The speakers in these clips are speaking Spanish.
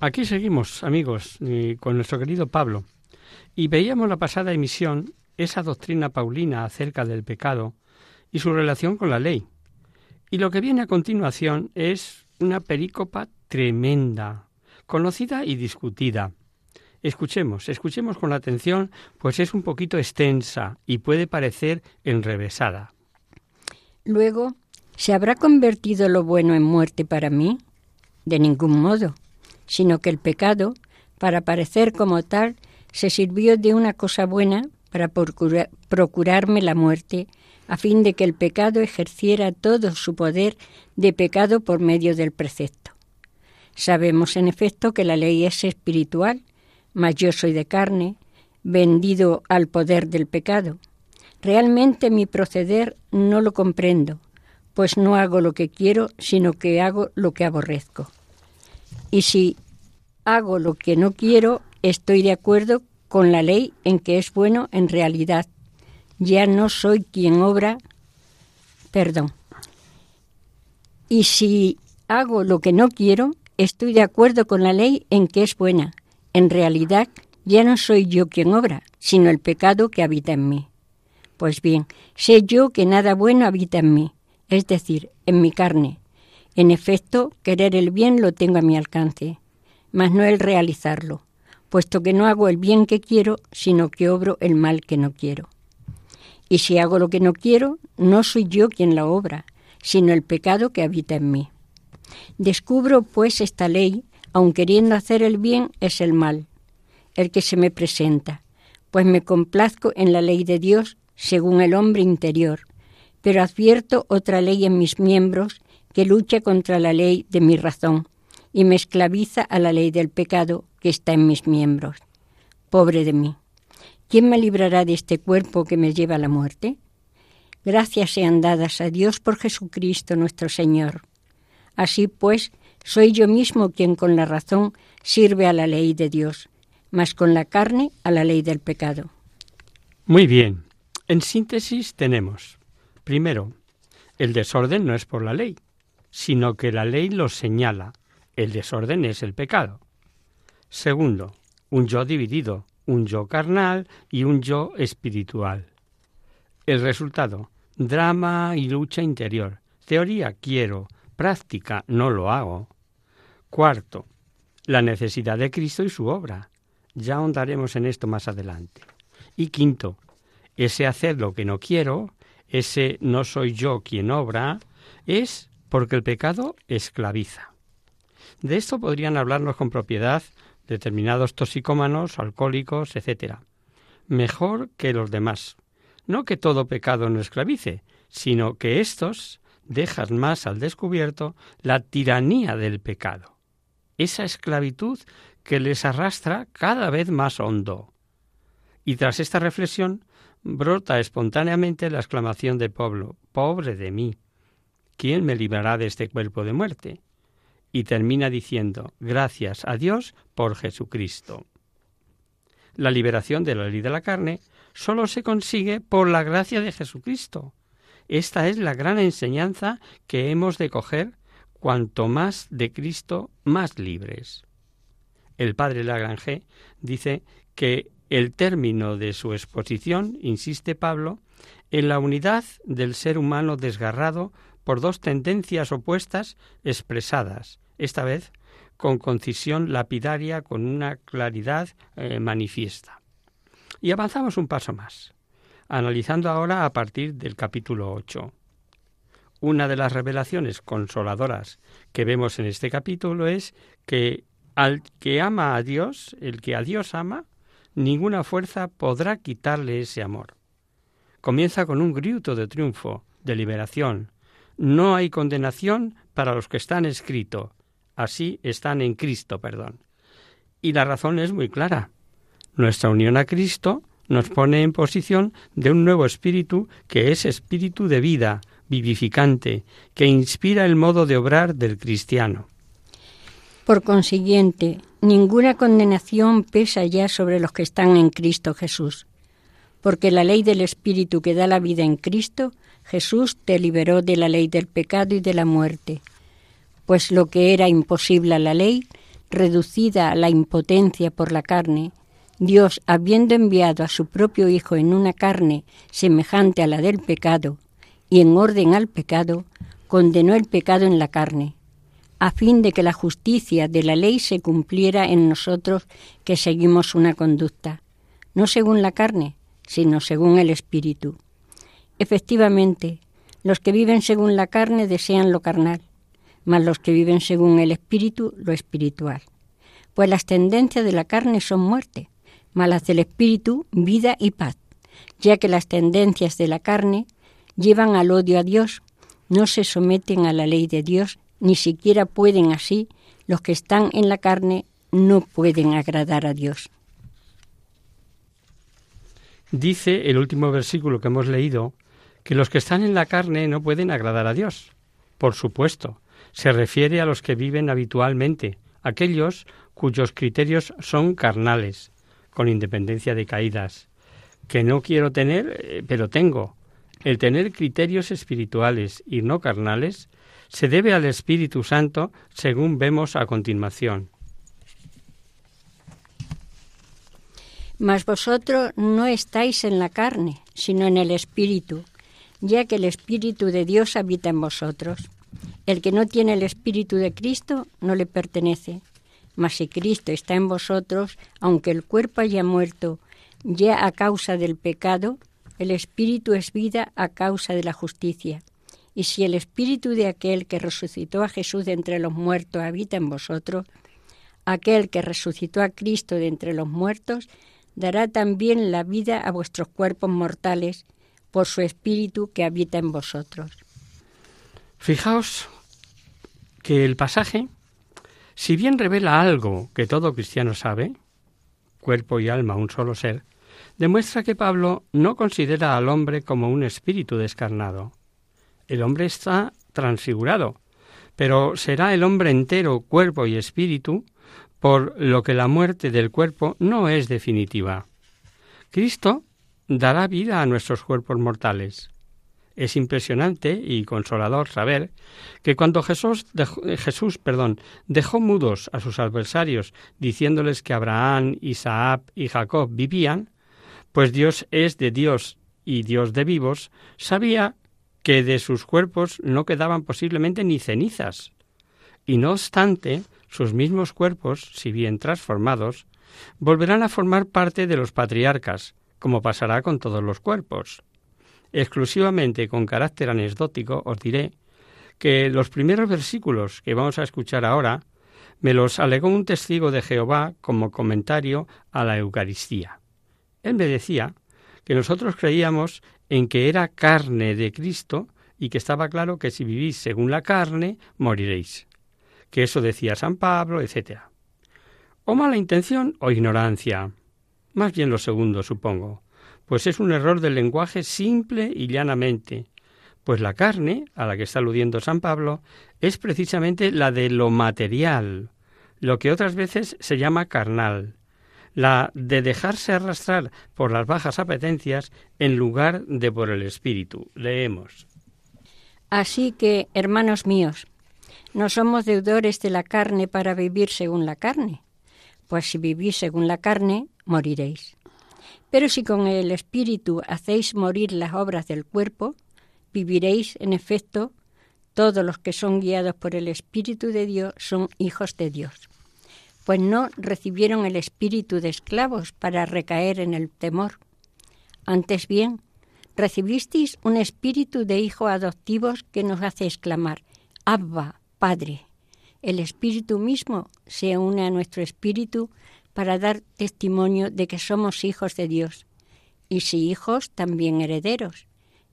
Aquí seguimos, amigos, y con nuestro querido Pablo. Y veíamos la pasada emisión esa doctrina paulina acerca del pecado y su relación con la ley. Y lo que viene a continuación es una perícopa tremenda, conocida y discutida. Escuchemos, escuchemos con atención, pues es un poquito extensa y puede parecer enrevesada. Luego, ¿se habrá convertido lo bueno en muerte para mí? De ningún modo, sino que el pecado, para parecer como tal, se sirvió de una cosa buena para procura- procurarme la muerte, a fin de que el pecado ejerciera todo su poder de pecado por medio del precepto. Sabemos en efecto que la ley es espiritual, mas yo soy de carne, vendido al poder del pecado. Realmente mi proceder no lo comprendo, pues no hago lo que quiero, sino que hago lo que aborrezco. Y si hago lo que no quiero, estoy de acuerdo con la ley en que es bueno en realidad. Ya no soy quien obra, perdón. Y si hago lo que no quiero, estoy de acuerdo con la ley en que es buena. En realidad, ya no soy yo quien obra, sino el pecado que habita en mí. Pues bien, sé yo que nada bueno habita en mí, es decir, en mi carne. En efecto, querer el bien lo tengo a mi alcance, mas no el realizarlo, puesto que no hago el bien que quiero, sino que obro el mal que no quiero. Y si hago lo que no quiero, no soy yo quien la obra, sino el pecado que habita en mí. Descubro, pues, esta ley, aun queriendo hacer el bien, es el mal, el que se me presenta, pues me complazco en la ley de Dios según el hombre interior, pero advierto otra ley en mis miembros que lucha contra la ley de mi razón y me esclaviza a la ley del pecado que está en mis miembros. Pobre de mí. ¿Quién me librará de este cuerpo que me lleva a la muerte? Gracias sean dadas a Dios por Jesucristo nuestro Señor. Así pues, soy yo mismo quien con la razón sirve a la ley de Dios, mas con la carne a la ley del pecado. Muy bien. En síntesis tenemos, primero, el desorden no es por la ley, sino que la ley lo señala. El desorden es el pecado. Segundo, un yo dividido, un yo carnal y un yo espiritual. El resultado, drama y lucha interior. Teoría quiero, práctica no lo hago. Cuarto, la necesidad de Cristo y su obra. Ya ahondaremos en esto más adelante. Y quinto, ese hacer lo que no quiero, ese no soy yo quien obra, es porque el pecado esclaviza. De esto podrían hablarnos con propiedad determinados toxicómanos, alcohólicos, etc. Mejor que los demás. No que todo pecado no esclavice, sino que éstos dejan más al descubierto la tiranía del pecado, esa esclavitud que les arrastra cada vez más hondo. Y tras esta reflexión brota espontáneamente la exclamación de Pablo, pobre de mí, ¿quién me librará de este cuerpo de muerte? Y termina diciendo, gracias a Dios por Jesucristo. La liberación de la ley de la carne solo se consigue por la gracia de Jesucristo. Esta es la gran enseñanza que hemos de coger cuanto más de Cristo, más libres. El padre Lagrange dice que el término de su exposición, insiste Pablo, en la unidad del ser humano desgarrado por dos tendencias opuestas expresadas, esta vez con concisión lapidaria, con una claridad eh, manifiesta. Y avanzamos un paso más, analizando ahora a partir del capítulo 8. Una de las revelaciones consoladoras que vemos en este capítulo es que al que ama a Dios, el que a Dios ama, ninguna fuerza podrá quitarle ese amor. Comienza con un grito de triunfo, de liberación. No hay condenación para los que están escrito. Así están en Cristo, perdón. Y la razón es muy clara. Nuestra unión a Cristo nos pone en posición de un nuevo espíritu que es espíritu de vida, vivificante, que inspira el modo de obrar del cristiano. Por consiguiente, ninguna condenación pesa ya sobre los que están en Cristo Jesús, porque la ley del Espíritu que da la vida en Cristo, Jesús te liberó de la ley del pecado y de la muerte, pues lo que era imposible a la ley, reducida a la impotencia por la carne, Dios, habiendo enviado a su propio Hijo en una carne semejante a la del pecado, y en orden al pecado, condenó el pecado en la carne, a fin de que la justicia de la ley se cumpliera en nosotros que seguimos una conducta, no según la carne, sino según el Espíritu. Efectivamente, los que viven según la carne desean lo carnal, mas los que viven según el Espíritu lo espiritual. Pues las tendencias de la carne son muerte, malas del espíritu, vida y paz, ya que las tendencias de la carne llevan al odio a Dios, no se someten a la ley de Dios, ni siquiera pueden así, los que están en la carne no pueden agradar a Dios. Dice el último versículo que hemos leído que los que están en la carne no pueden agradar a Dios. Por supuesto, se refiere a los que viven habitualmente, aquellos cuyos criterios son carnales, con independencia de caídas, que no quiero tener, eh, pero tengo. El tener criterios espirituales y no carnales se debe al Espíritu Santo, según vemos a continuación. Mas vosotros no estáis en la carne, sino en el Espíritu, ya que el Espíritu de Dios habita en vosotros. El que no tiene el Espíritu de Cristo no le pertenece. Mas si Cristo está en vosotros, aunque el cuerpo haya muerto ya a causa del pecado, el Espíritu es vida a causa de la justicia. Y si el Espíritu de aquel que resucitó a Jesús de entre los muertos habita en vosotros, aquel que resucitó a Cristo de entre los muertos, dará también la vida a vuestros cuerpos mortales por su Espíritu que habita en vosotros. Fijaos que el pasaje si bien revela algo que todo cristiano sabe, cuerpo y alma un solo ser, demuestra que Pablo no considera al hombre como un espíritu descarnado. El hombre está transfigurado, pero será el hombre entero, cuerpo y espíritu, por lo que la muerte del cuerpo no es definitiva. Cristo dará vida a nuestros cuerpos mortales. Es impresionante y consolador saber que cuando Jesús, dejó, dejó mudos a sus adversarios diciéndoles que Abraham, Isaac y Jacob vivían, pues Dios es de Dios y Dios de vivos, sabía que de sus cuerpos no quedaban posiblemente ni cenizas. Y no obstante, sus mismos cuerpos, si bien transformados, volverán a formar parte de los patriarcas, como pasará con todos los cuerpos. Exclusivamente con carácter anecdótico os diré que los primeros versículos que vamos a escuchar ahora me los alegó un testigo de Jehová como comentario a la Eucaristía. Él me decía que nosotros creíamos en que era carne de Cristo y que estaba claro que si vivís según la carne, moriréis. Que eso decía San Pablo, etc. O mala intención o ignorancia. Más bien lo segundo, supongo pues es un error del lenguaje simple y llanamente, pues la carne, a la que está aludiendo San Pablo, es precisamente la de lo material, lo que otras veces se llama carnal, la de dejarse arrastrar por las bajas apetencias en lugar de por el espíritu. Leemos. Así que, hermanos míos, no somos deudores de la carne para vivir según la carne, pues si vivís según la carne, moriréis. Pero si con el Espíritu hacéis morir las obras del cuerpo, viviréis en efecto, todos los que son guiados por el Espíritu de Dios son hijos de Dios. pues no recibieron el espíritu de esclavos para recaer en el temor. Antes bien, recibisteis un espíritu de hijos adoptivos que nos hace exclamar, Abba, Padre. El espíritu mismo se une a nuestro espíritu para dar testimonio de que somos hijos de Dios. Y si hijos, también herederos,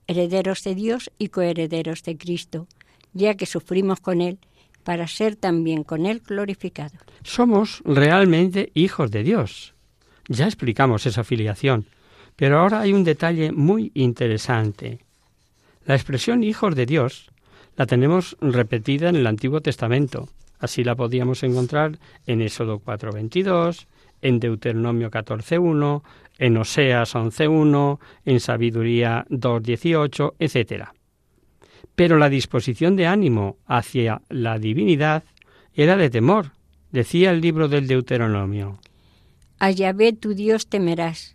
herederos de Dios y coherederos de Cristo, ya que sufrimos con Él para ser también con Él glorificados. Somos realmente hijos de Dios. Ya explicamos esa filiación, pero ahora hay un detalle muy interesante. La expresión hijos de Dios la tenemos repetida en el Antiguo Testamento. Así la podíamos encontrar en Éxodo 4:22, en Deuteronomio 14:1, en Oseas 11:1, en Sabiduría 2:18, etc. Pero la disposición de ánimo hacia la divinidad era de temor, decía el libro del Deuteronomio. A Yahvé tu Dios temerás,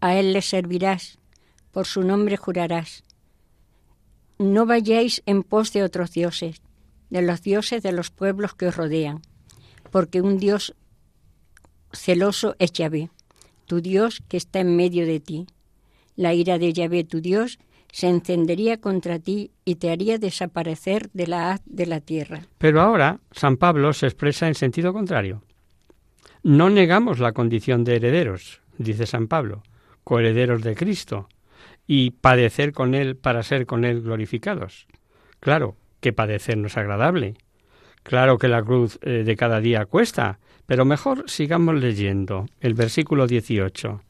a Él le servirás, por su nombre jurarás. No vayáis en pos de otros dioses, de los dioses de los pueblos que os rodean, porque un Dios celoso es Yahvé, tu Dios que está en medio de ti. La ira de Yahvé tu Dios se encendería contra ti y te haría desaparecer de la haz de la tierra. Pero ahora San Pablo se expresa en sentido contrario. No negamos la condición de herederos, dice San Pablo, coherederos de Cristo, y padecer con Él para ser con Él glorificados. Claro que padecer no es agradable. Claro que la cruz eh, de cada día cuesta, pero mejor sigamos leyendo el versículo 18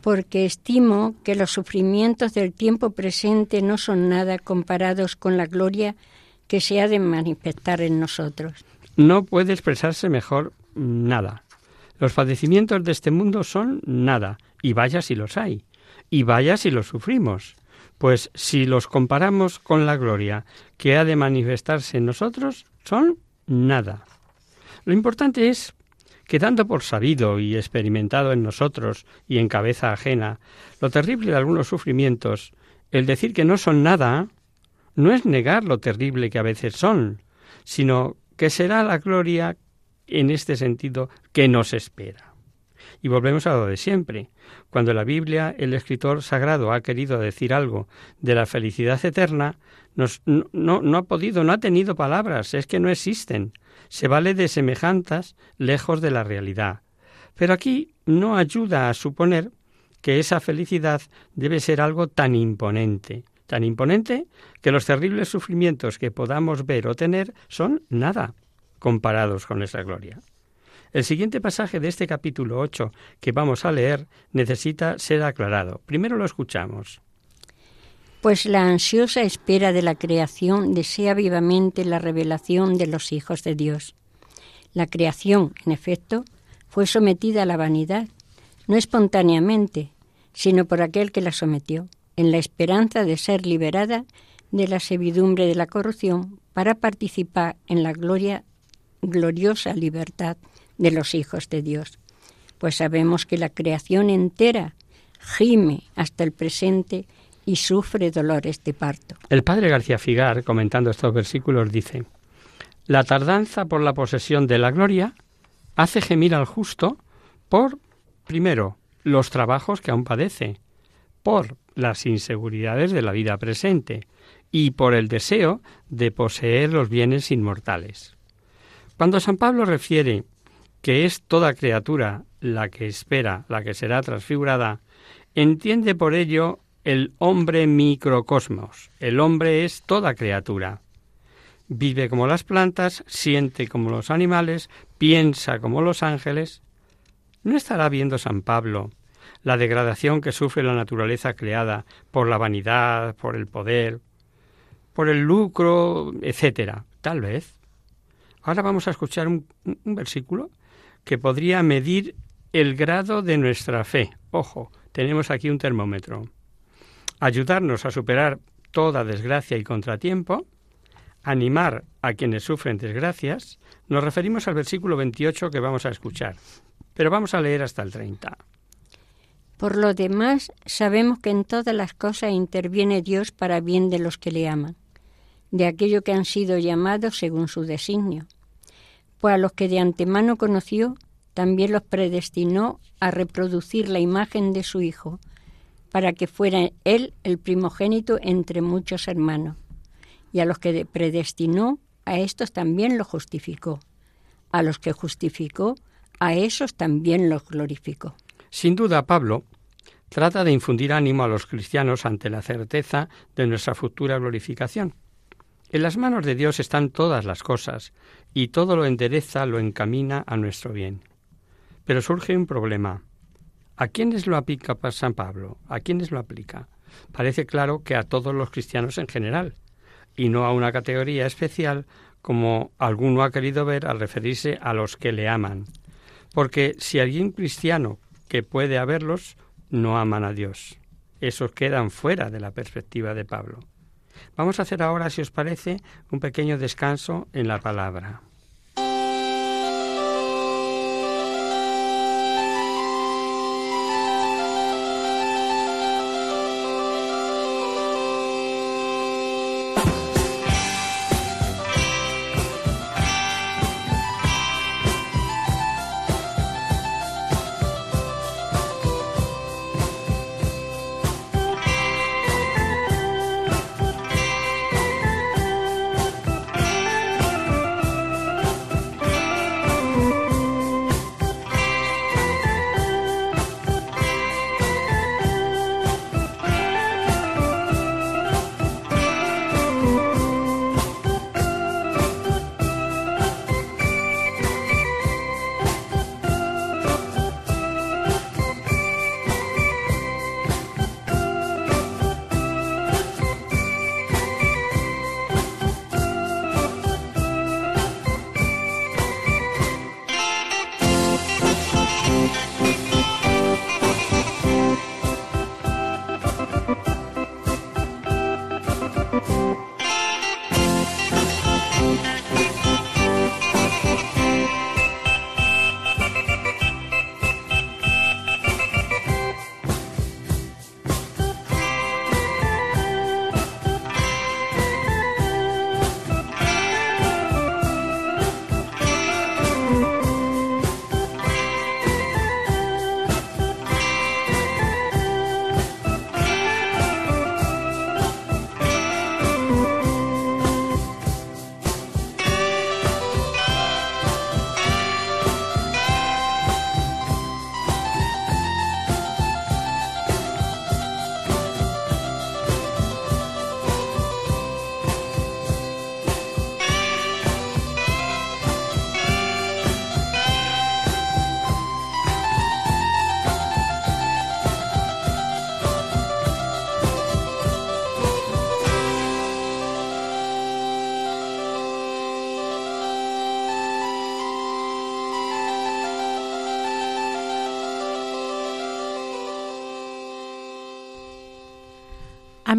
porque estimo que los sufrimientos del tiempo presente no son nada comparados con la gloria que se ha de manifestar en nosotros. No puede expresarse mejor nada. Los padecimientos de este mundo son nada, y vaya si los hay, y vaya si los sufrimos. Pues si los comparamos con la gloria que ha de manifestarse en nosotros, son nada. Lo importante es que dando por sabido y experimentado en nosotros y en cabeza ajena lo terrible de algunos sufrimientos, el decir que no son nada, no es negar lo terrible que a veces son, sino que será la gloria en este sentido que nos espera. Y volvemos a lo de siempre. Cuando la Biblia, el escritor sagrado, ha querido decir algo de la felicidad eterna, no, no, ha podido, no ha tenido palabras, es que no existen se vale de semejanzas lejos de la realidad. Pero aquí no ayuda a suponer que esa felicidad debe ser algo tan imponente, tan imponente que los terribles sufrimientos que podamos ver o tener son nada comparados con esa gloria. El siguiente pasaje de este capítulo 8 que vamos a leer necesita ser aclarado. Primero lo escuchamos pues la ansiosa espera de la creación desea vivamente la revelación de los hijos de Dios. La creación, en efecto, fue sometida a la vanidad, no espontáneamente, sino por aquel que la sometió, en la esperanza de ser liberada de la servidumbre de la corrupción para participar en la gloriosa libertad de los hijos de Dios. Pues sabemos que la creación entera gime hasta el presente y sufre dolores de parto. El padre García Figar, comentando estos versículos, dice, La tardanza por la posesión de la gloria hace gemir al justo por, primero, los trabajos que aún padece, por las inseguridades de la vida presente y por el deseo de poseer los bienes inmortales. Cuando San Pablo refiere que es toda criatura la que espera, la que será transfigurada, entiende por ello el hombre microcosmos. El hombre es toda criatura. Vive como las plantas, siente como los animales, piensa como los ángeles. ¿No estará viendo San Pablo la degradación que sufre la naturaleza creada por la vanidad, por el poder, por el lucro, etcétera? Tal vez. Ahora vamos a escuchar un, un versículo que podría medir el grado de nuestra fe. Ojo, tenemos aquí un termómetro ayudarnos a superar toda desgracia y contratiempo, animar a quienes sufren desgracias, nos referimos al versículo 28 que vamos a escuchar, pero vamos a leer hasta el 30. Por lo demás, sabemos que en todas las cosas interviene Dios para bien de los que le aman, de aquello que han sido llamados según su designio. Pues a los que de antemano conoció, también los predestinó a reproducir la imagen de su Hijo, para que fuera él el primogénito entre muchos hermanos. Y a los que predestinó, a estos también los justificó. A los que justificó, a esos también los glorificó. Sin duda, Pablo trata de infundir ánimo a los cristianos ante la certeza de nuestra futura glorificación. En las manos de Dios están todas las cosas, y todo lo endereza, lo encamina a nuestro bien. Pero surge un problema. ¿A quiénes lo aplica San Pablo? ¿A quiénes lo aplica? Parece claro que a todos los cristianos en general, y no a una categoría especial como alguno ha querido ver al referirse a los que le aman. Porque si alguien cristiano que puede haberlos no aman a Dios, esos quedan fuera de la perspectiva de Pablo. Vamos a hacer ahora, si os parece, un pequeño descanso en la palabra.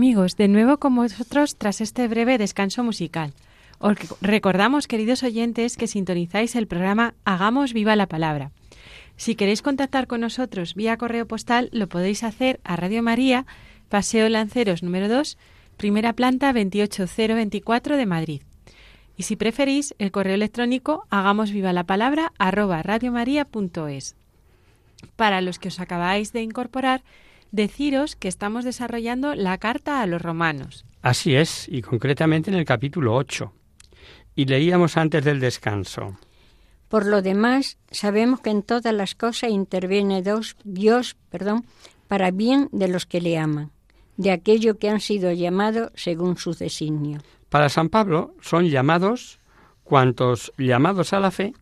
Amigos, de nuevo con vosotros tras este breve descanso musical. Os recordamos, queridos oyentes, que sintonizáis el programa Hagamos viva la palabra. Si queréis contactar con nosotros vía correo postal, lo podéis hacer a Radio María, Paseo Lanceros número 2, primera planta 28024 de Madrid. Y si preferís, el correo electrónico hagamos viva la palabra arroba radiomaria.es. Para los que os acabáis de incorporar, deciros que estamos desarrollando la carta a los romanos. Así es, y concretamente en el capítulo 8. Y leíamos antes del descanso. Por lo demás, sabemos que en todas las cosas interviene Dios, Dios perdón, para bien de los que le aman, de aquello que han sido llamados según su designio. Para San Pablo son llamados cuantos llamados a la fe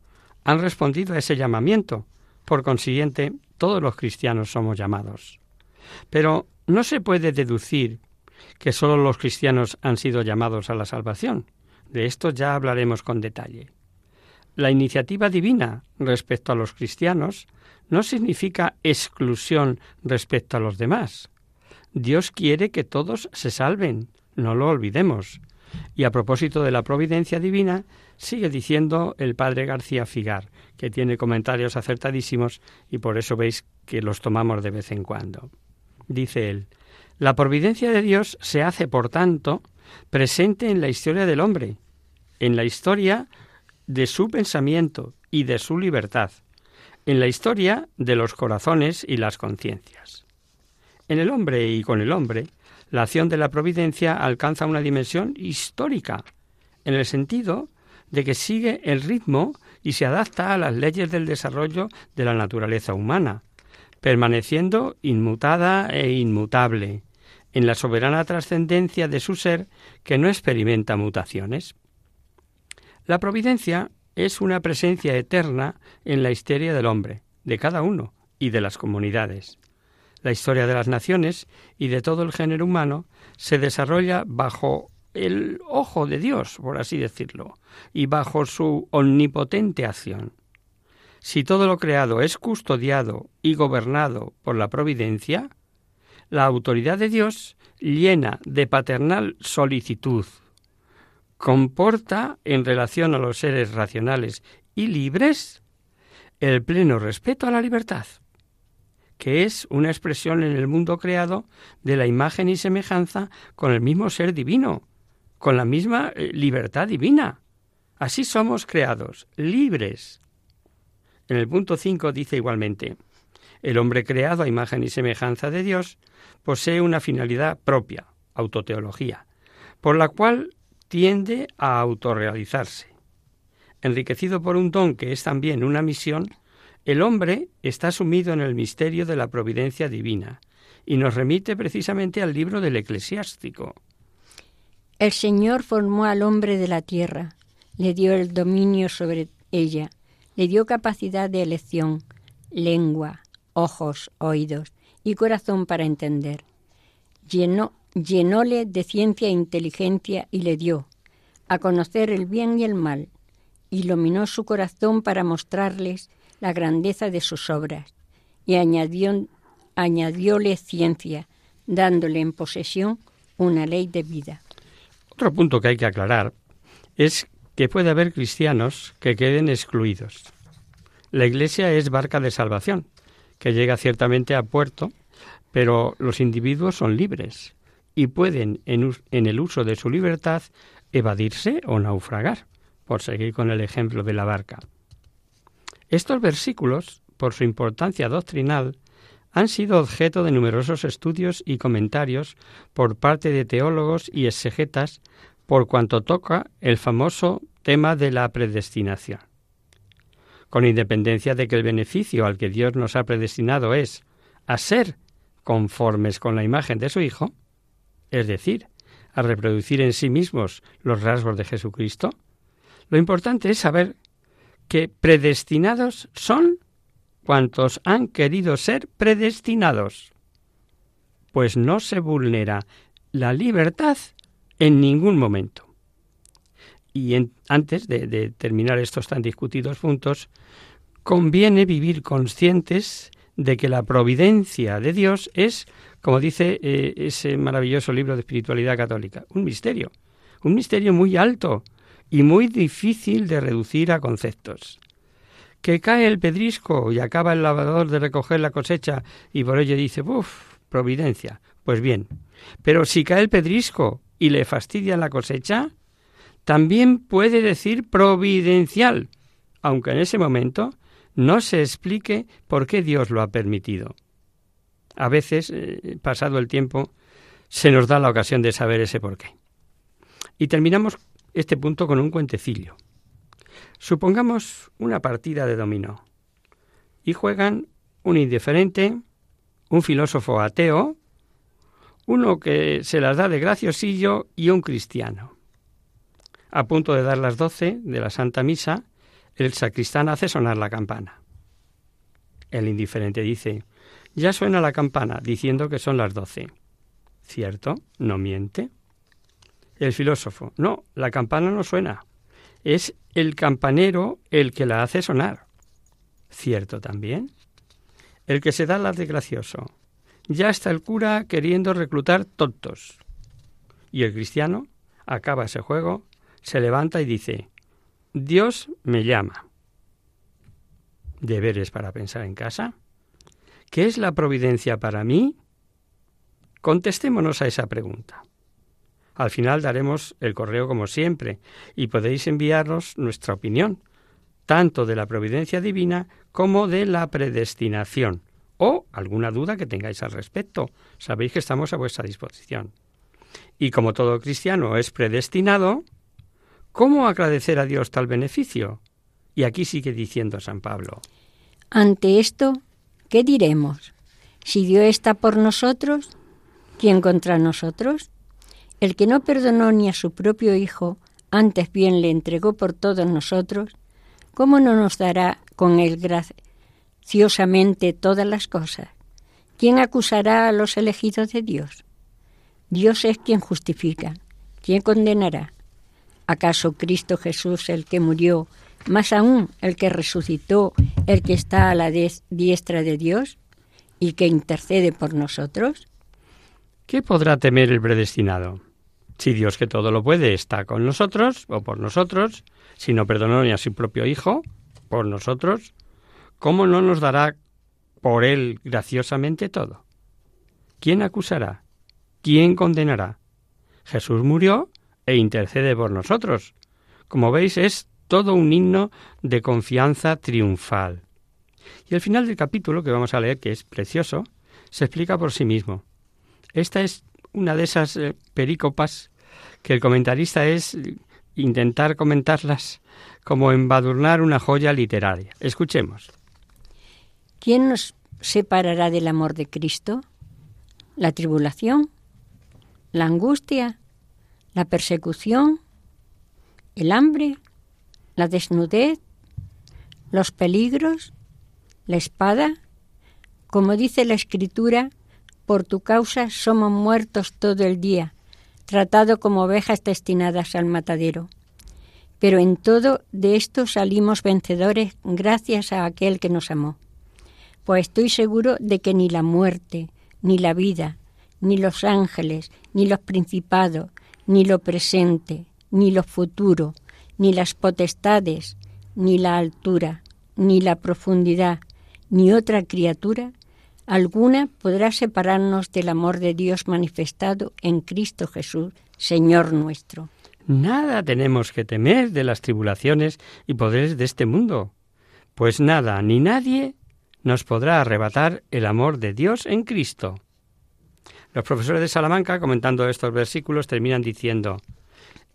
han respondido a ese llamamiento. Por consiguiente, todos los cristianos somos llamados. Pero no se puede deducir que solo los cristianos han sido llamados a la salvación. De esto ya hablaremos con detalle. La iniciativa divina respecto a los cristianos no significa exclusión respecto a los demás. Dios quiere que todos se salven, no lo olvidemos. Y a propósito de la providencia divina, sigue diciendo el padre García Figar, que tiene comentarios acertadísimos y por eso veis que los tomamos de vez en cuando dice él, la providencia de Dios se hace, por tanto, presente en la historia del hombre, en la historia de su pensamiento y de su libertad, en la historia de los corazones y las conciencias. En el hombre y con el hombre, la acción de la providencia alcanza una dimensión histórica, en el sentido de que sigue el ritmo y se adapta a las leyes del desarrollo de la naturaleza humana, permaneciendo inmutada e inmutable, en la soberana trascendencia de su ser que no experimenta mutaciones. La providencia es una presencia eterna en la historia del hombre, de cada uno y de las comunidades. La historia de las naciones y de todo el género humano se desarrolla bajo el ojo de Dios, por así decirlo, y bajo su omnipotente acción. Si todo lo creado es custodiado y gobernado por la providencia, la autoridad de Dios, llena de paternal solicitud, comporta en relación a los seres racionales y libres el pleno respeto a la libertad, que es una expresión en el mundo creado de la imagen y semejanza con el mismo ser divino, con la misma eh, libertad divina. Así somos creados, libres. En el punto 5 dice igualmente, el hombre creado a imagen y semejanza de Dios posee una finalidad propia, autoteología, por la cual tiende a autorrealizarse. Enriquecido por un don que es también una misión, el hombre está sumido en el misterio de la providencia divina y nos remite precisamente al libro del eclesiástico. El Señor formó al hombre de la tierra, le dio el dominio sobre ella, le dio capacidad de elección, lengua, ojos, oídos y corazón para entender. Llenó, llenóle de ciencia e inteligencia y le dio a conocer el bien y el mal. Iluminó su corazón para mostrarles la grandeza de sus obras y añadió, añadióle ciencia, dándole en posesión una ley de vida. Otro punto que hay que aclarar es que puede haber cristianos que queden excluidos. La Iglesia es barca de salvación, que llega ciertamente a puerto, pero los individuos son libres y pueden, en, el uso de su libertad, evadirse o naufragar, por seguir con el ejemplo de la barca. Estos versículos, por su importancia doctrinal, han sido objeto de numerosos estudios y comentarios por parte de teólogos y exegetas por cuanto toca el famoso tema de la predestinación. Con independencia de que el beneficio al que Dios nos ha predestinado es a ser conformes con la imagen de su Hijo, es decir, a reproducir en sí mismos los rasgos de Jesucristo, lo importante es saber que predestinados son cuantos han querido ser predestinados, pues no se vulnera la libertad en ningún momento. Y antes de, terminar estos tan discutidos puntos, conviene vivir conscientes de que la providencia de Dios es, como dice eh, ese maravilloso libro de espiritualidad católica, un misterio, un misterio muy alto y muy difícil de reducir a conceptos que cae el pedrisco y acaba el lavador de recoger la cosecha y por ello dice, uff, providencia. Pues bien, pero si cae el pedrisco y le fastidia la cosecha, también puede decir providencial, aunque en ese momento no se explique por qué Dios lo ha permitido. A veces, eh, pasado el tiempo, se nos da la ocasión de saber ese por qué. Y terminamos este punto con un cuentecillo. Supongamos una partida de dominó y juegan un indiferente, un filósofo ateo, uno que se las da de graciosillo y un cristiano. A punto de dar las doce de la Santa Misa, el sacristán hace sonar la campana. El indiferente dice, ya suena la campana, diciendo que son las doce. ¿Cierto? ¿No miente? El filósofo, no, la campana no suena es el campanero el que la hace sonar. Cierto también. El que se da la de gracioso. Ya está el cura queriendo reclutar tontos. Y el cristiano acaba ese juego, se levanta y dice, Dios me llama. ¿Deberes para pensar en casa? ¿Qué es la providencia para mí? Contestémonos a esa pregunta. Al final daremos el correo como siempre y podéis enviarnos nuestra opinión, tanto de la providencia divina como de la predestinación, o alguna duda que tengáis al respecto. Sabéis que estamos a vuestra disposición. Y como todo cristiano es predestinado, ¿cómo agradecer a Dios tal beneficio? Y aquí sigue diciendo San Pablo. Ante esto, ¿qué diremos? Si Dios está por nosotros, ¿quién contra nosotros? El que no perdonó ni a su propio Hijo, antes bien le entregó por todos nosotros, ¿cómo no nos dará con él graciosamente todas las cosas? ¿Quién acusará a los elegidos de Dios? Dios es quien justifica. ¿Quién condenará? ¿Acaso Cristo Jesús, el que murió, más aún el que resucitó, el que está a la diestra de Dios y que intercede por nosotros? ¿Qué podrá temer el predestinado? Si Dios que todo lo puede está con nosotros o por nosotros, si no perdonó ni a su propio Hijo, por nosotros, ¿cómo no nos dará por Él graciosamente todo? ¿Quién acusará? ¿Quién condenará? Jesús murió e intercede por nosotros. Como veis, es todo un himno de confianza triunfal. Y el final del capítulo que vamos a leer, que es precioso, se explica por sí mismo. Esta es una de esas eh, perícopas que el comentarista es intentar comentarlas como embadurnar una joya literaria. Escuchemos. ¿Quién nos separará del amor de Cristo? ¿La tribulación? ¿La angustia? ¿La persecución? ¿El hambre? ¿La desnudez? ¿Los peligros? ¿La espada? Como dice la Escritura, por tu causa somos muertos todo el día, tratados como ovejas destinadas al matadero. Pero en todo de esto salimos vencedores gracias a aquel que nos amó. Pues estoy seguro de que ni la muerte, ni la vida, ni los ángeles, ni los principados, ni lo presente, ni lo futuro, ni las potestades, ni la altura, ni la profundidad, ni otra criatura alguna podrá separarnos del amor de Dios manifestado en Cristo Jesús, Señor nuestro. Nada tenemos que temer de las tribulaciones y poderes de este mundo, pues nada ni nadie nos podrá arrebatar el amor de Dios en Cristo. Los profesores de Salamanca, comentando estos versículos, terminan diciendo,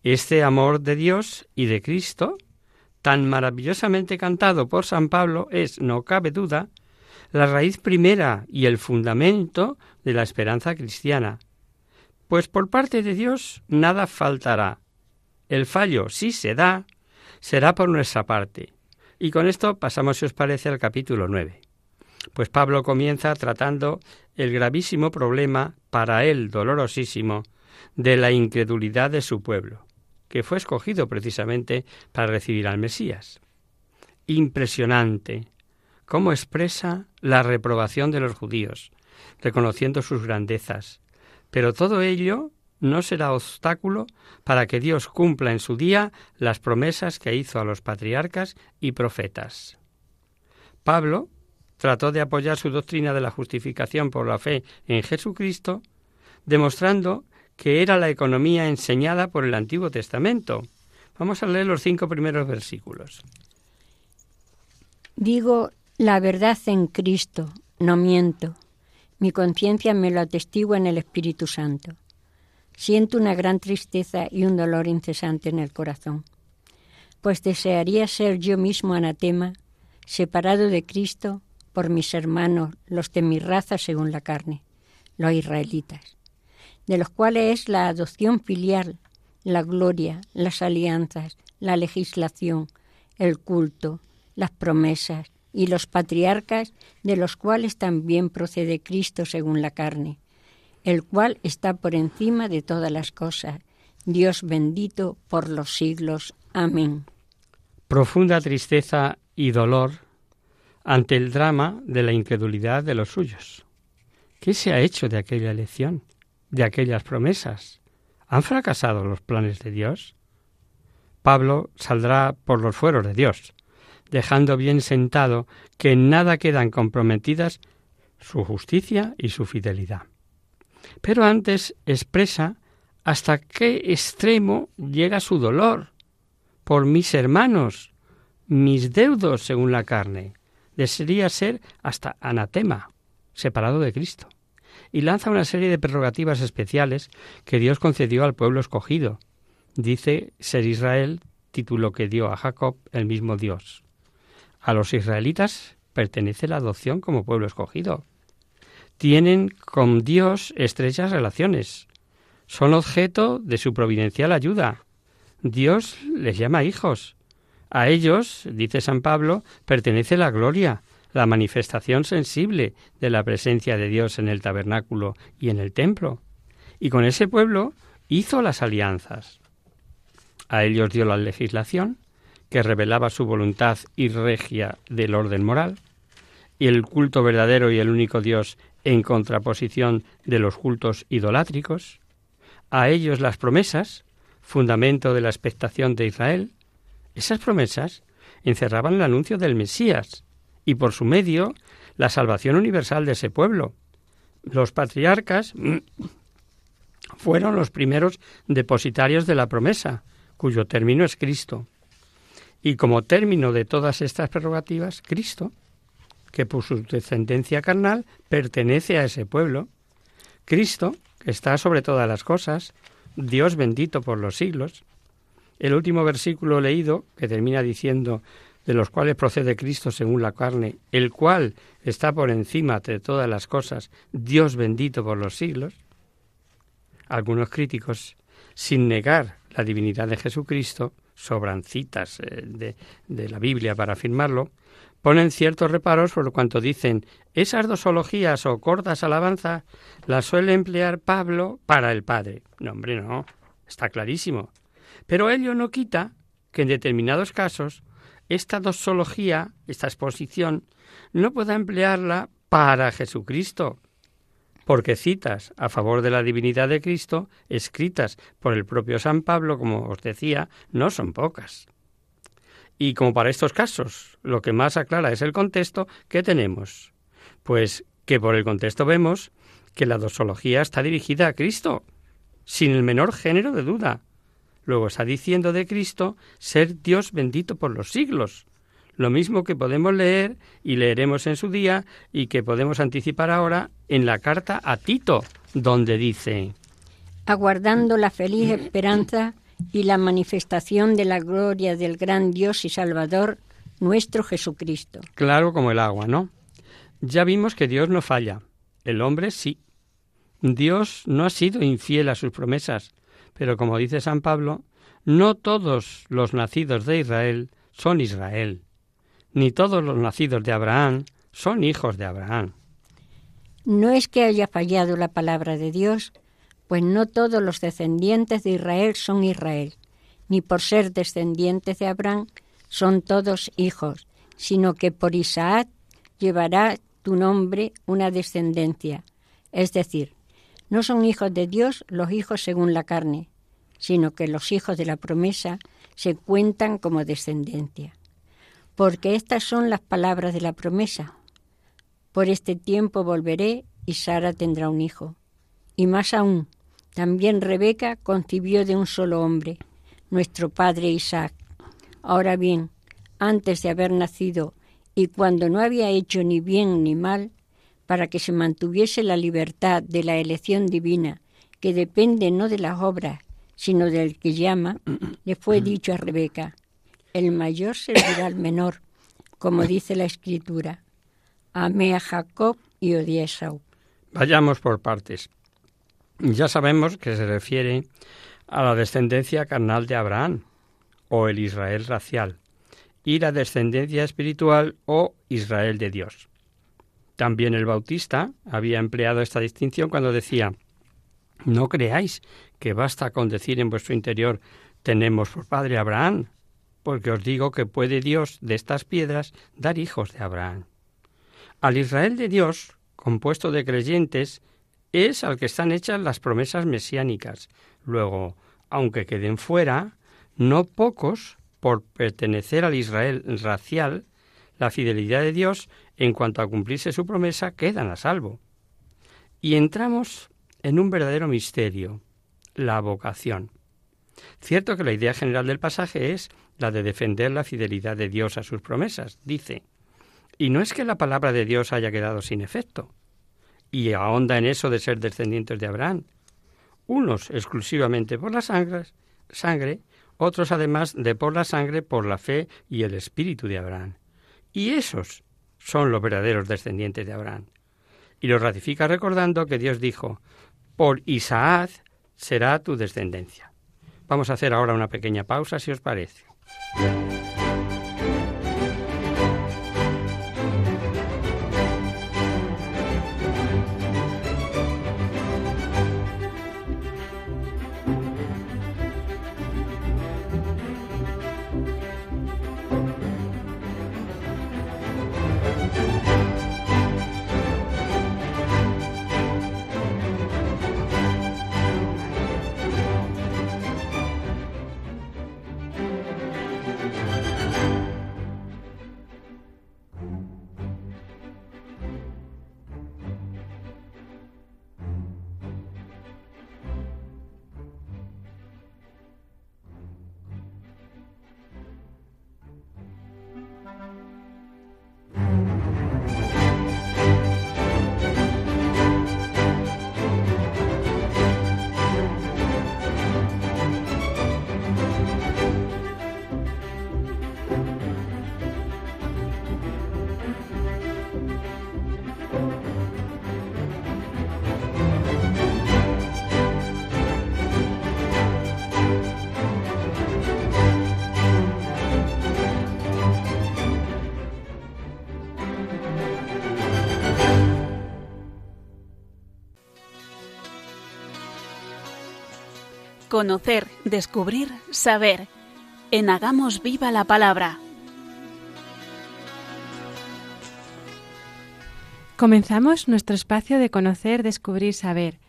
Este amor de Dios y de Cristo, tan maravillosamente cantado por San Pablo, es, no cabe duda, la raíz primera y el fundamento de la esperanza cristiana. Pues por parte de Dios nada faltará. El fallo, si se da, será por nuestra parte. Y con esto pasamos, si os parece, al capítulo 9. Pues Pablo comienza tratando el gravísimo problema, para él dolorosísimo, de la incredulidad de su pueblo, que fue escogido precisamente para recibir al Mesías. Impresionante, cómo expresa la reprobación de los judíos, reconociendo sus grandezas. Pero todo ello no será obstáculo para que Dios cumpla en su día las promesas que hizo a los patriarcas y profetas. Pablo trató de apoyar su doctrina de la justificación por la fe en Jesucristo, demostrando que era la economía enseñada por el Antiguo Testamento. Vamos a leer los cinco primeros versículos. Digo la verdad en Cristo, no miento. Mi conciencia me lo atestigua en el Espíritu Santo. Siento una gran tristeza y un dolor incesante en el corazón, pues desearía ser yo mismo anatema, separado de Cristo por mis hermanos, los de mi raza según la carne, los israelitas, de los cuales es la adopción filial, la gloria, las alianzas, la legislación, el culto, las promesas, y los patriarcas, de los cuales también procede Cristo según la carne, el cual está por encima de todas las cosas, Dios bendito por los siglos. Amén. Profunda tristeza y dolor ante el drama de la incredulidad de los suyos. ¿Qué se ha hecho de aquella elección, de aquellas promesas? ¿Han fracasado los planes de Dios? Pablo saldrá por los fueros de Dios, dejando bien sentado que en nada quedan comprometidas su justicia y su fidelidad. Pero antes expresa hasta qué extremo llega su dolor por mis hermanos, mis deudos según la carne. Desearía ser hasta anatema, separado de Cristo. Y lanza una serie de prerrogativas especiales que Dios concedió al pueblo escogido. Dice ser Israel, título que dio a Jacob el mismo Dios. A los israelitas pertenece la adopción como pueblo escogido. Tienen con Dios estrechas relaciones. Son objeto de su providencial ayuda. Dios les llama hijos. A ellos, dice San Pablo, pertenece la gloria, la manifestación sensible de la presencia de Dios en el tabernáculo y en el templo. Y con ese pueblo hizo las alianzas. A ellos dio la legislación, que revelaba su voluntad y regia del orden moral, y el culto verdadero y el único Dios en contraposición de los cultos idolátricos. A ellos las promesas, fundamento de la expectación de Israel. Esas promesas encerraban el anuncio del Mesías, y por su medio la salvación universal de ese pueblo. Los patriarcas fueron los primeros depositarios de la promesa, cuyo término es Cristo. Y como término de todas estas prerrogativas, Cristo, que por su descendencia carnal pertenece a ese pueblo. Cristo, que está sobre todas las cosas, Dios bendito por los siglos. El último versículo leído, que termina diciendo de los cuales procede Cristo según la carne, el cual está por encima de todas las cosas, Dios bendito por los siglos. Algunos críticos, sin negar la divinidad de Jesucristo, sobran citas eh, de, de la Biblia para afirmarlo, ponen ciertos reparos por cuanto dicen esas dosologías o cortas alabanzas las suele emplear Pablo para el Padre. No, hombre, no, está clarísimo. Pero ello no quita que en determinados casos esta dosología, esta exposición, no pueda emplearla para Jesucristo, porque citas a favor de la divinidad de Cristo, escritas por el propio San Pablo, como os decía, no son pocas. Y como para estos casos, lo que más aclara es el contexto, ¿qué tenemos? Pues que por el contexto vemos que la dosología está dirigida a Cristo, sin el menor género de duda. Luego está diciendo de Cristo ser Dios bendito por los siglos. Lo mismo que podemos leer y leeremos en su día y que podemos anticipar ahora en la carta a Tito, donde dice Aguardando la feliz esperanza y la manifestación de la gloria del gran Dios y Salvador, nuestro Jesucristo. Claro como el agua, ¿no? Ya vimos que Dios no falla, el hombre sí. Dios no ha sido infiel a sus promesas, pero como dice San Pablo, no todos los nacidos de Israel son Israel, ni todos los nacidos de Abraham son hijos de Abraham. No es que haya fallado la palabra de Dios, pues no todos los descendientes de Israel son Israel, ni por ser descendientes de Abraham son todos hijos, sino que por Isaac llevará tu nombre una descendencia. Es decir, no son hijos de Dios los hijos según la carne, sino que los hijos de la promesa se cuentan como descendencia. Porque estas son las palabras de la promesa. Por este tiempo volveré y Sara tendrá un hijo. Y más aún, también Rebeca concibió de un solo hombre, nuestro padre Isaac. Ahora bien, antes de haber nacido y cuando no había hecho ni bien ni mal, para que se mantuviese la libertad de la elección divina, que depende no de las obras, sino del que llama, le fue dicho a Rebeca, el mayor servirá al menor, como dice la escritura. Amé a Jacob y odié a Esaú. Vayamos por partes. Ya sabemos que se refiere a la descendencia carnal de Abraham, o el Israel racial, y la descendencia espiritual o Israel de Dios. También el Bautista había empleado esta distinción cuando decía, no creáis que basta con decir en vuestro interior, tenemos por padre Abraham, porque os digo que puede Dios de estas piedras dar hijos de Abraham. Al Israel de Dios, compuesto de creyentes, es al que están hechas las promesas mesiánicas. Luego, aunque queden fuera, no pocos, por pertenecer al Israel racial, la fidelidad de Dios en cuanto a cumplirse su promesa quedan a salvo. Y entramos en un verdadero misterio, la vocación. Cierto que la idea general del pasaje es la de defender la fidelidad de Dios a sus promesas. Dice, y no es que la palabra de Dios haya quedado sin efecto, y ahonda en eso de ser descendientes de Abraham, unos exclusivamente por la sangre, sangre, otros además de por la sangre, por la fe y el espíritu de Abraham. Y esos son los verdaderos descendientes de Abraham. Y lo ratifica recordando que Dios dijo, por Isaac será tu descendencia. Vamos a hacer ahora una pequeña pausa, si os parece. Conocer, descubrir, saber. En Hagamos Viva la Palabra. Comenzamos nuestro espacio de conocer, descubrir, saber,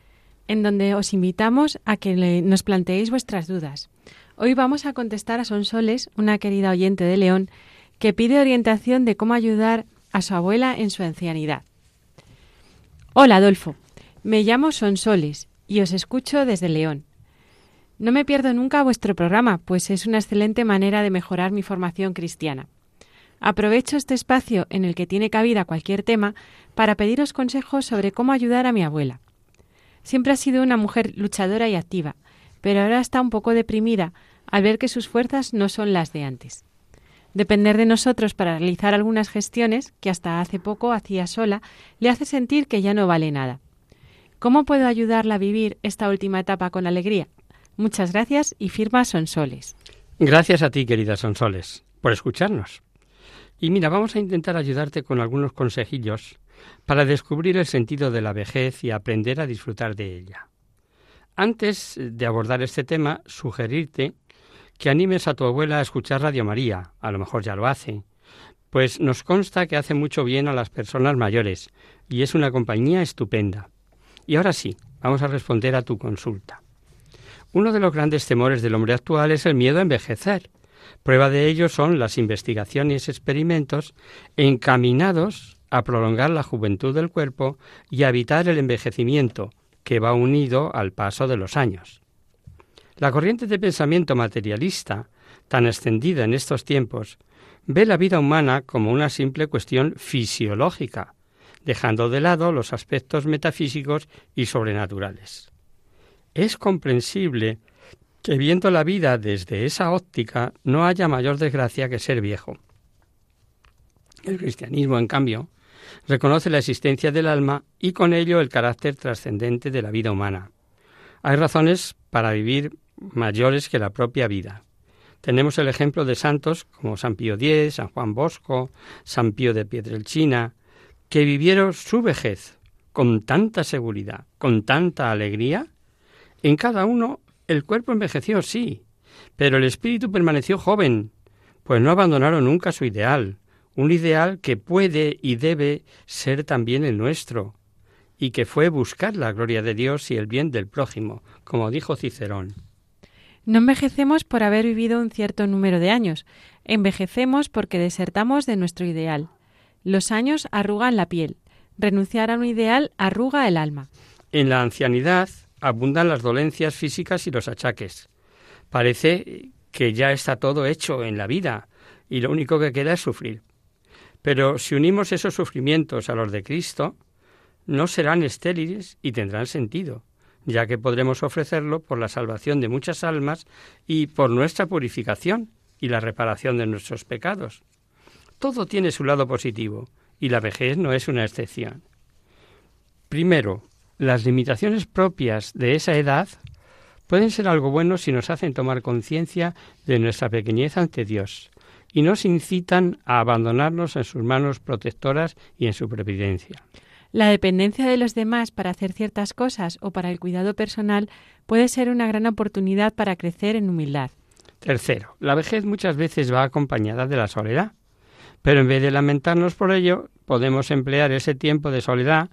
en donde os invitamos a que nos planteéis vuestras dudas. Hoy vamos a contestar a Sonsoles, una querida oyente de León, que pide orientación de cómo ayudar a su abuela en su ancianidad. Hola, Adolfo. Me llamo Sonsoles y os escucho desde León. No me pierdo nunca vuestro programa, pues es una excelente manera de mejorar mi formación cristiana. Aprovecho este espacio en el que tiene cabida cualquier tema para pediros consejos sobre cómo ayudar a mi abuela. Siempre ha sido una mujer luchadora y activa, pero ahora está un poco deprimida al ver que sus fuerzas no son las de antes. Depender de nosotros para realizar algunas gestiones que hasta hace poco hacía sola le hace sentir que ya no vale nada. ¿Cómo puedo ayudarla a vivir esta última etapa con alegría? Muchas gracias y firma Sonsoles. Gracias a ti, querida Sonsoles, por escucharnos. Y mira, vamos a intentar ayudarte con algunos consejillos para descubrir el sentido de la vejez y aprender a disfrutar de ella. Antes de abordar este tema, sugerirte que animes a tu abuela a escuchar Radio María, a lo mejor ya lo hace, pues nos consta que hace mucho bien a las personas mayores y es una compañía estupenda. Y ahora sí, vamos a responder a tu consulta. Uno de los grandes temores del hombre actual es el miedo a envejecer. Prueba de ello son las investigaciones y experimentos encaminados a prolongar la juventud del cuerpo y a evitar el envejecimiento, que va unido al paso de los años. La corriente de pensamiento materialista, tan extendida en estos tiempos, ve la vida humana como una simple cuestión fisiológica, dejando de lado los aspectos metafísicos y sobrenaturales. Es comprensible que viendo la vida desde esa óptica no haya mayor desgracia que ser viejo. El cristianismo, en cambio, reconoce la existencia del alma y con ello el carácter trascendente de la vida humana. Hay razones para vivir mayores que la propia vida. Tenemos el ejemplo de santos como San Pío X, San Juan Bosco, San Pío de Pietrelcina, que vivieron su vejez con tanta seguridad, con tanta alegría, en cada uno el cuerpo envejeció, sí, pero el espíritu permaneció joven, pues no abandonaron nunca su ideal, un ideal que puede y debe ser también el nuestro, y que fue buscar la gloria de Dios y el bien del prójimo, como dijo Cicerón. No envejecemos por haber vivido un cierto número de años, envejecemos porque desertamos de nuestro ideal. Los años arrugan la piel, renunciar a un ideal arruga el alma. En la ancianidad, abundan las dolencias físicas y los achaques. Parece que ya está todo hecho en la vida y lo único que queda es sufrir. Pero si unimos esos sufrimientos a los de Cristo, no serán estériles y tendrán sentido, ya que podremos ofrecerlo por la salvación de muchas almas y por nuestra purificación y la reparación de nuestros pecados. Todo tiene su lado positivo, y la vejez no es una excepción. Primero, las limitaciones propias de esa edad pueden ser algo bueno si nos hacen tomar conciencia de nuestra pequeñez ante Dios y nos incitan a abandonarnos en sus manos protectoras y en su previdencia. La dependencia de los demás para hacer ciertas cosas o para el cuidado personal puede ser una gran oportunidad para crecer en humildad. Tercero, la vejez muchas veces va acompañada de la soledad, pero en vez de lamentarnos por ello, podemos emplear ese tiempo de soledad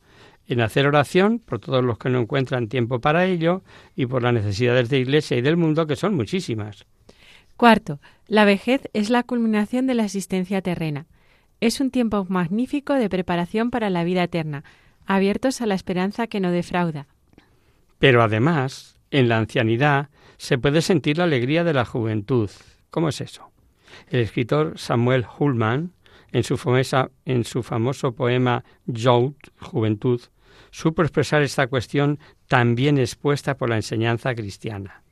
en hacer oración por todos los que no encuentran tiempo para ello y por las necesidades de Iglesia y del mundo, que son muchísimas. Cuarto, la vejez es la culminación de la existencia terrena. Es un tiempo magnífico de preparación para la vida eterna, abiertos a la esperanza que no defrauda. Pero además, en la ancianidad se puede sentir la alegría de la juventud. ¿Cómo es eso? El escritor Samuel Hullman, en su, en su famoso poema Youth, Juventud, supo expresar esta cuestión tan bien expuesta por la enseñanza cristiana.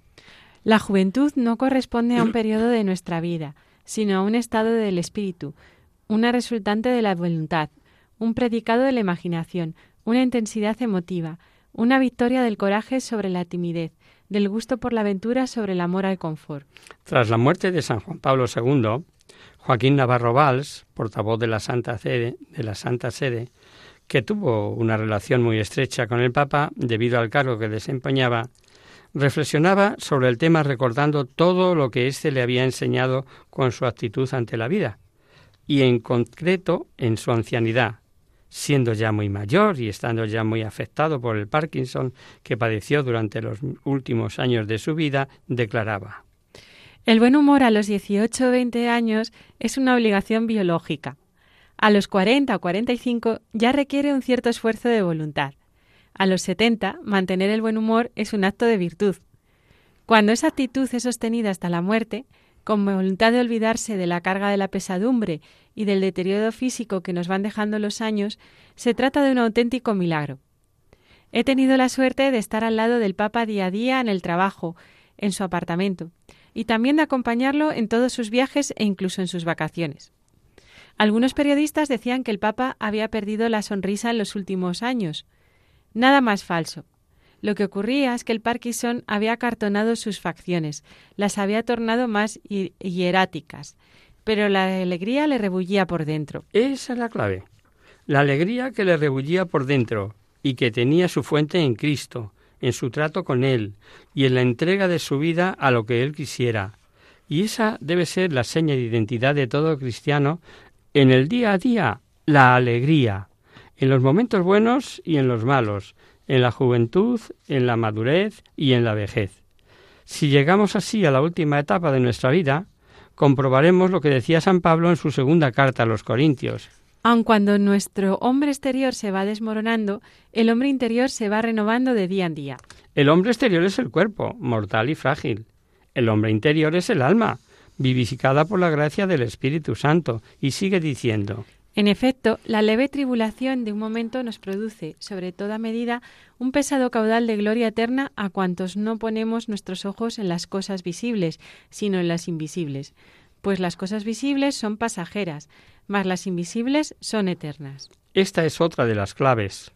La juventud no corresponde a un periodo de nuestra vida, sino a un estado del espíritu, una resultante de la voluntad, un predicado de la imaginación, una intensidad emotiva, una victoria del coraje sobre la timidez, del gusto por la aventura sobre el amor al confort. Tras la muerte de San Juan Pablo II, Joaquín Navarro Valls, portavoz de la Santa Sede, de la Santa Sede, que tuvo una relación muy estrecha con el Papa debido al cargo que desempeñaba, reflexionaba sobre el tema recordando todo lo que éste le había enseñado con su actitud ante la vida, y en concreto en su ancianidad, siendo ya muy mayor y estando ya muy afectado por el Parkinson que padeció durante los últimos años de su vida, declaraba El buen humor a los 18 o 20 años es una obligación biológica. A los 40 o 45 ya requiere un cierto esfuerzo de voluntad. A los 70, mantener el buen humor es un acto de virtud. Cuando esa actitud es sostenida hasta la muerte, con voluntad de olvidarse de la carga de la pesadumbre y del deterioro físico que nos van dejando los años, se trata de un auténtico milagro. He tenido la suerte de estar al lado del Papa día a día en el trabajo, en su apartamento, y también de acompañarlo en todos sus viajes e incluso en sus vacaciones. Algunos periodistas decían que el Papa había perdido la sonrisa en los últimos años. Nada más falso. Lo que ocurría es que el Parkinson había acartonado sus facciones, las había tornado más hieráticas, pero la alegría le rebullía por dentro. Esa es la clave. La alegría que le rebullía por dentro y que tenía su fuente en Cristo, en su trato con Él y en la entrega de su vida a lo que Él quisiera. Y esa debe ser la seña de identidad de todo cristiano en el día a día, la alegría, en los momentos buenos y en los malos, en la juventud, en la madurez y en la vejez. Si llegamos así a la última etapa de nuestra vida, comprobaremos lo que decía San Pablo en su segunda carta a los Corintios. Aun cuando nuestro hombre exterior se va desmoronando, el hombre interior se va renovando de día en día. El hombre exterior es el cuerpo, mortal y frágil. El hombre interior es el alma, vivificada por la gracia del Espíritu Santo. Y sigue diciendo, en efecto, la leve tribulación de un momento nos produce, sobre toda medida, un pesado caudal de gloria eterna a cuantos no ponemos nuestros ojos en las cosas visibles, sino en las invisibles. Pues las cosas visibles son pasajeras, mas las invisibles son eternas. Esta es otra de las claves.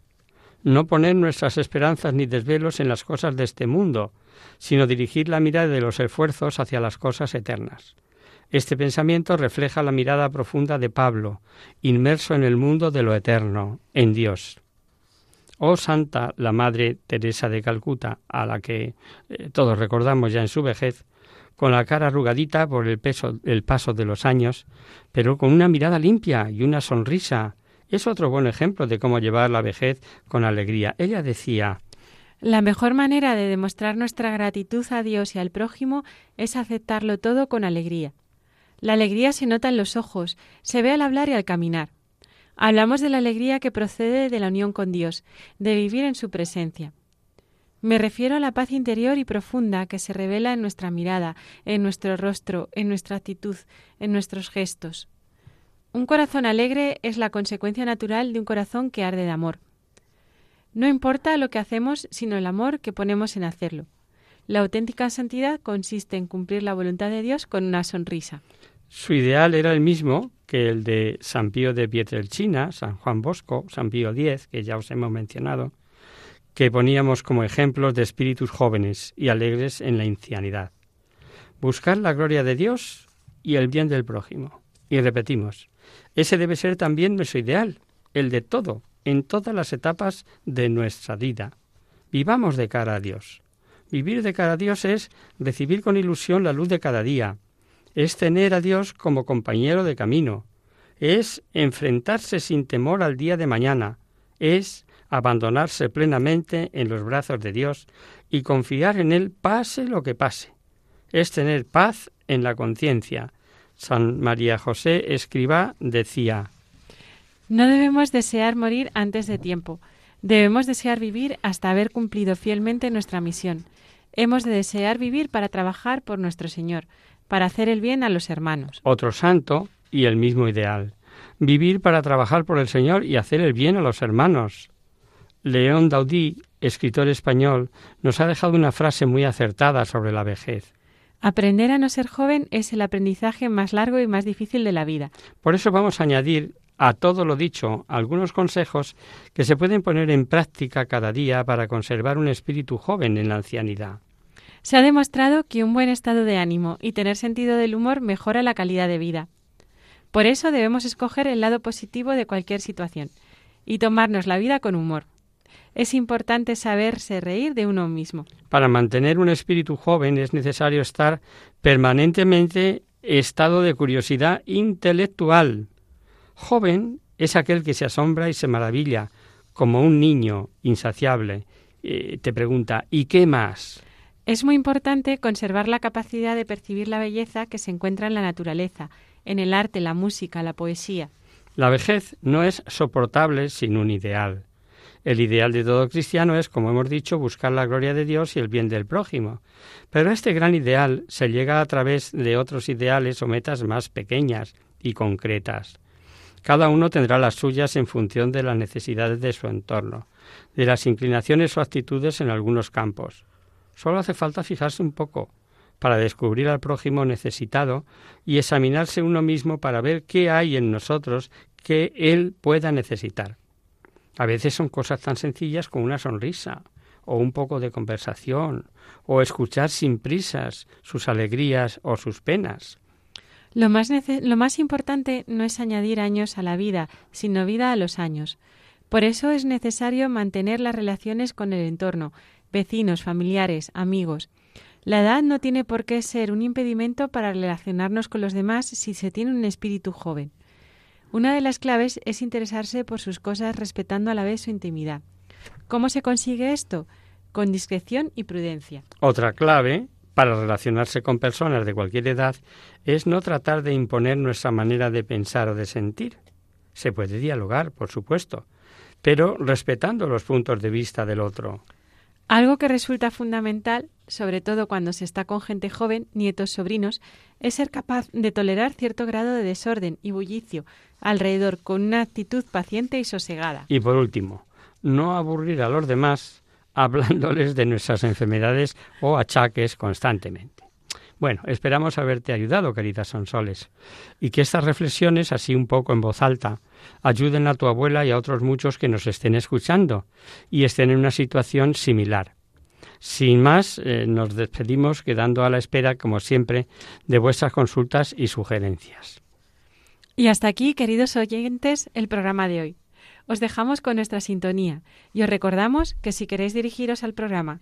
No poner nuestras esperanzas ni desvelos en las cosas de este mundo, sino dirigir la mirada de los esfuerzos hacia las cosas eternas. Este pensamiento refleja la mirada profunda de Pablo, inmerso en el mundo de lo eterno, en Dios. Oh Santa, la Madre Teresa de Calcuta, a la que eh, todos recordamos ya en su vejez, con la cara arrugadita por el, peso, el paso de los años, pero con una mirada limpia y una sonrisa. Es otro buen ejemplo de cómo llevar la vejez con alegría. Ella decía La mejor manera de demostrar nuestra gratitud a Dios y al prójimo es aceptarlo todo con alegría. La alegría se nota en los ojos, se ve al hablar y al caminar. Hablamos de la alegría que procede de la unión con Dios, de vivir en su presencia. Me refiero a la paz interior y profunda que se revela en nuestra mirada, en nuestro rostro, en nuestra actitud, en nuestros gestos. Un corazón alegre es la consecuencia natural de un corazón que arde de amor. No importa lo que hacemos, sino el amor que ponemos en hacerlo. La auténtica santidad consiste en cumplir la voluntad de Dios con una sonrisa. Su ideal era el mismo que el de San Pío de Pietrelcina, San Juan Bosco, San Pío X, que ya os hemos mencionado, que poníamos como ejemplos de espíritus jóvenes y alegres en la ancianidad. Buscar la gloria de Dios y el bien del prójimo. Y repetimos, ese debe ser también nuestro ideal, el de todo, en todas las etapas de nuestra vida. Vivamos de cara a Dios. Vivir de cara a Dios es recibir con ilusión la luz de cada día, es tener a Dios como compañero de camino, es enfrentarse sin temor al día de mañana, es abandonarse plenamente en los brazos de Dios y confiar en Él pase lo que pase, es tener paz en la conciencia. San María José Escribá decía No debemos desear morir antes de tiempo, debemos desear vivir hasta haber cumplido fielmente nuestra misión. Hemos de desear vivir para trabajar por nuestro Señor, para hacer el bien a los hermanos. Otro santo y el mismo ideal. Vivir para trabajar por el Señor y hacer el bien a los hermanos. León Daudí, escritor español, nos ha dejado una frase muy acertada sobre la vejez. Aprender a no ser joven es el aprendizaje más largo y más difícil de la vida. Por eso vamos a añadir a todo lo dicho algunos consejos que se pueden poner en práctica cada día para conservar un espíritu joven en la ancianidad. Se ha demostrado que un buen estado de ánimo y tener sentido del humor mejora la calidad de vida. Por eso debemos escoger el lado positivo de cualquier situación y tomarnos la vida con humor. Es importante saberse reír de uno mismo. Para mantener un espíritu joven es necesario estar permanentemente estado de curiosidad intelectual, Joven es aquel que se asombra y se maravilla, como un niño insaciable. Eh, te pregunta, ¿y qué más? Es muy importante conservar la capacidad de percibir la belleza que se encuentra en la naturaleza, en el arte, la música, la poesía. La vejez no es soportable sin un ideal. El ideal de todo cristiano es, como hemos dicho, buscar la gloria de Dios y el bien del prójimo. Pero este gran ideal se llega a través de otros ideales o metas más pequeñas y concretas. Cada uno tendrá las suyas en función de las necesidades de su entorno, de las inclinaciones o actitudes en algunos campos. Solo hace falta fijarse un poco para descubrir al prójimo necesitado y examinarse uno mismo para ver qué hay en nosotros que él pueda necesitar. A veces son cosas tan sencillas como una sonrisa, o un poco de conversación, o escuchar sin prisas sus alegrías o sus penas. Lo más, importante no es añadir años a la vida, sino vida a los años. Por eso es necesario mantener las relaciones con el entorno, vecinos, familiares, amigos. La edad no tiene por qué ser un impedimento para relacionarnos con los demás si se tiene un espíritu joven. Una de las claves es interesarse por sus cosas respetando a la vez su intimidad. ¿Cómo se consigue esto? Con discreción y prudencia. Otra clave para relacionarse con personas de cualquier edad es no tratar de imponer nuestra manera de pensar o de sentir. Se puede dialogar, por supuesto, pero respetando los puntos de vista del otro. Algo que resulta fundamental, sobre todo cuando se está con gente joven, nietos, sobrinos, es ser capaz de tolerar cierto grado de desorden y bullicio alrededor con una actitud paciente y sosegada. Y por último, no aburrir a los demás hablándoles de nuestras enfermedades o achaques constantemente. Bueno, esperamos haberte ayudado, queridas Sonsoles, y que estas reflexiones, así un poco en voz alta, ayuden a tu abuela y a otros muchos que nos estén escuchando y estén en una situación similar. Sin más, eh, nos despedimos quedando a la espera, como siempre, de vuestras consultas y sugerencias. Y hasta aquí, queridos oyentes, el programa de hoy os dejamos con nuestra sintonía y os recordamos que si queréis dirigiros al programa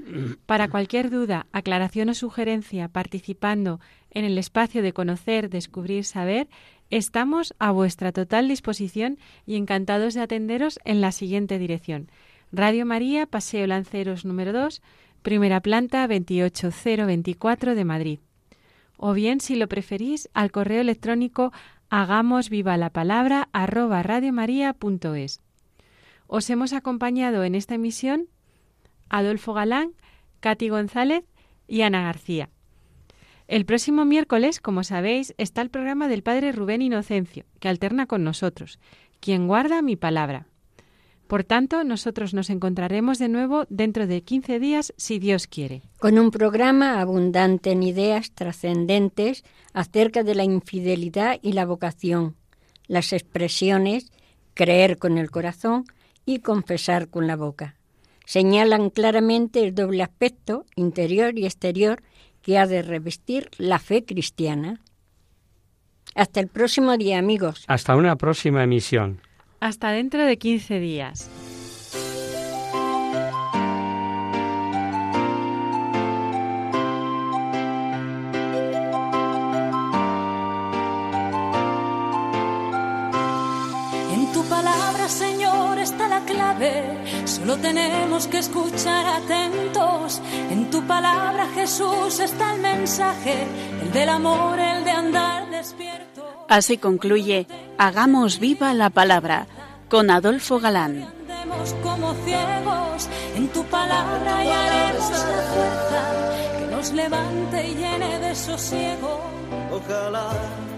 para cualquier duda, aclaración o sugerencia participando en el espacio de conocer, descubrir, saber, estamos a vuestra total disposición y encantados de atenderos en la siguiente dirección. Radio María, Paseo Lanceros número 2, primera planta 28024 de Madrid. O bien, si lo preferís, al correo electrónico hagamos viva la palabra arroba. Os hemos acompañado en esta emisión Adolfo Galán, Katy González y Ana García. El próximo miércoles, como sabéis, está el programa del Padre Rubén Inocencio, que alterna con nosotros, quien guarda mi palabra. Por tanto, nosotros nos encontraremos de nuevo dentro de 15 días, si Dios quiere. Con un programa abundante en ideas trascendentes acerca de la infidelidad y la vocación, las expresiones creer con el corazón y confesar con la boca. Señalan claramente el doble aspecto, interior y exterior, que ha de revestir la fe cristiana. Hasta el próximo día, amigos. Hasta una próxima emisión. Hasta dentro de 15 días. Señor, está la clave. Solo tenemos que escuchar atentos. En tu palabra, Jesús, está el mensaje, el del amor, el de andar despierto. Así concluye Hagamos viva la palabra con Adolfo Galán. Andemos como ciegos, en tu palabra y haremos la fuerza que nos levante y llene de sosiego. Ojalá.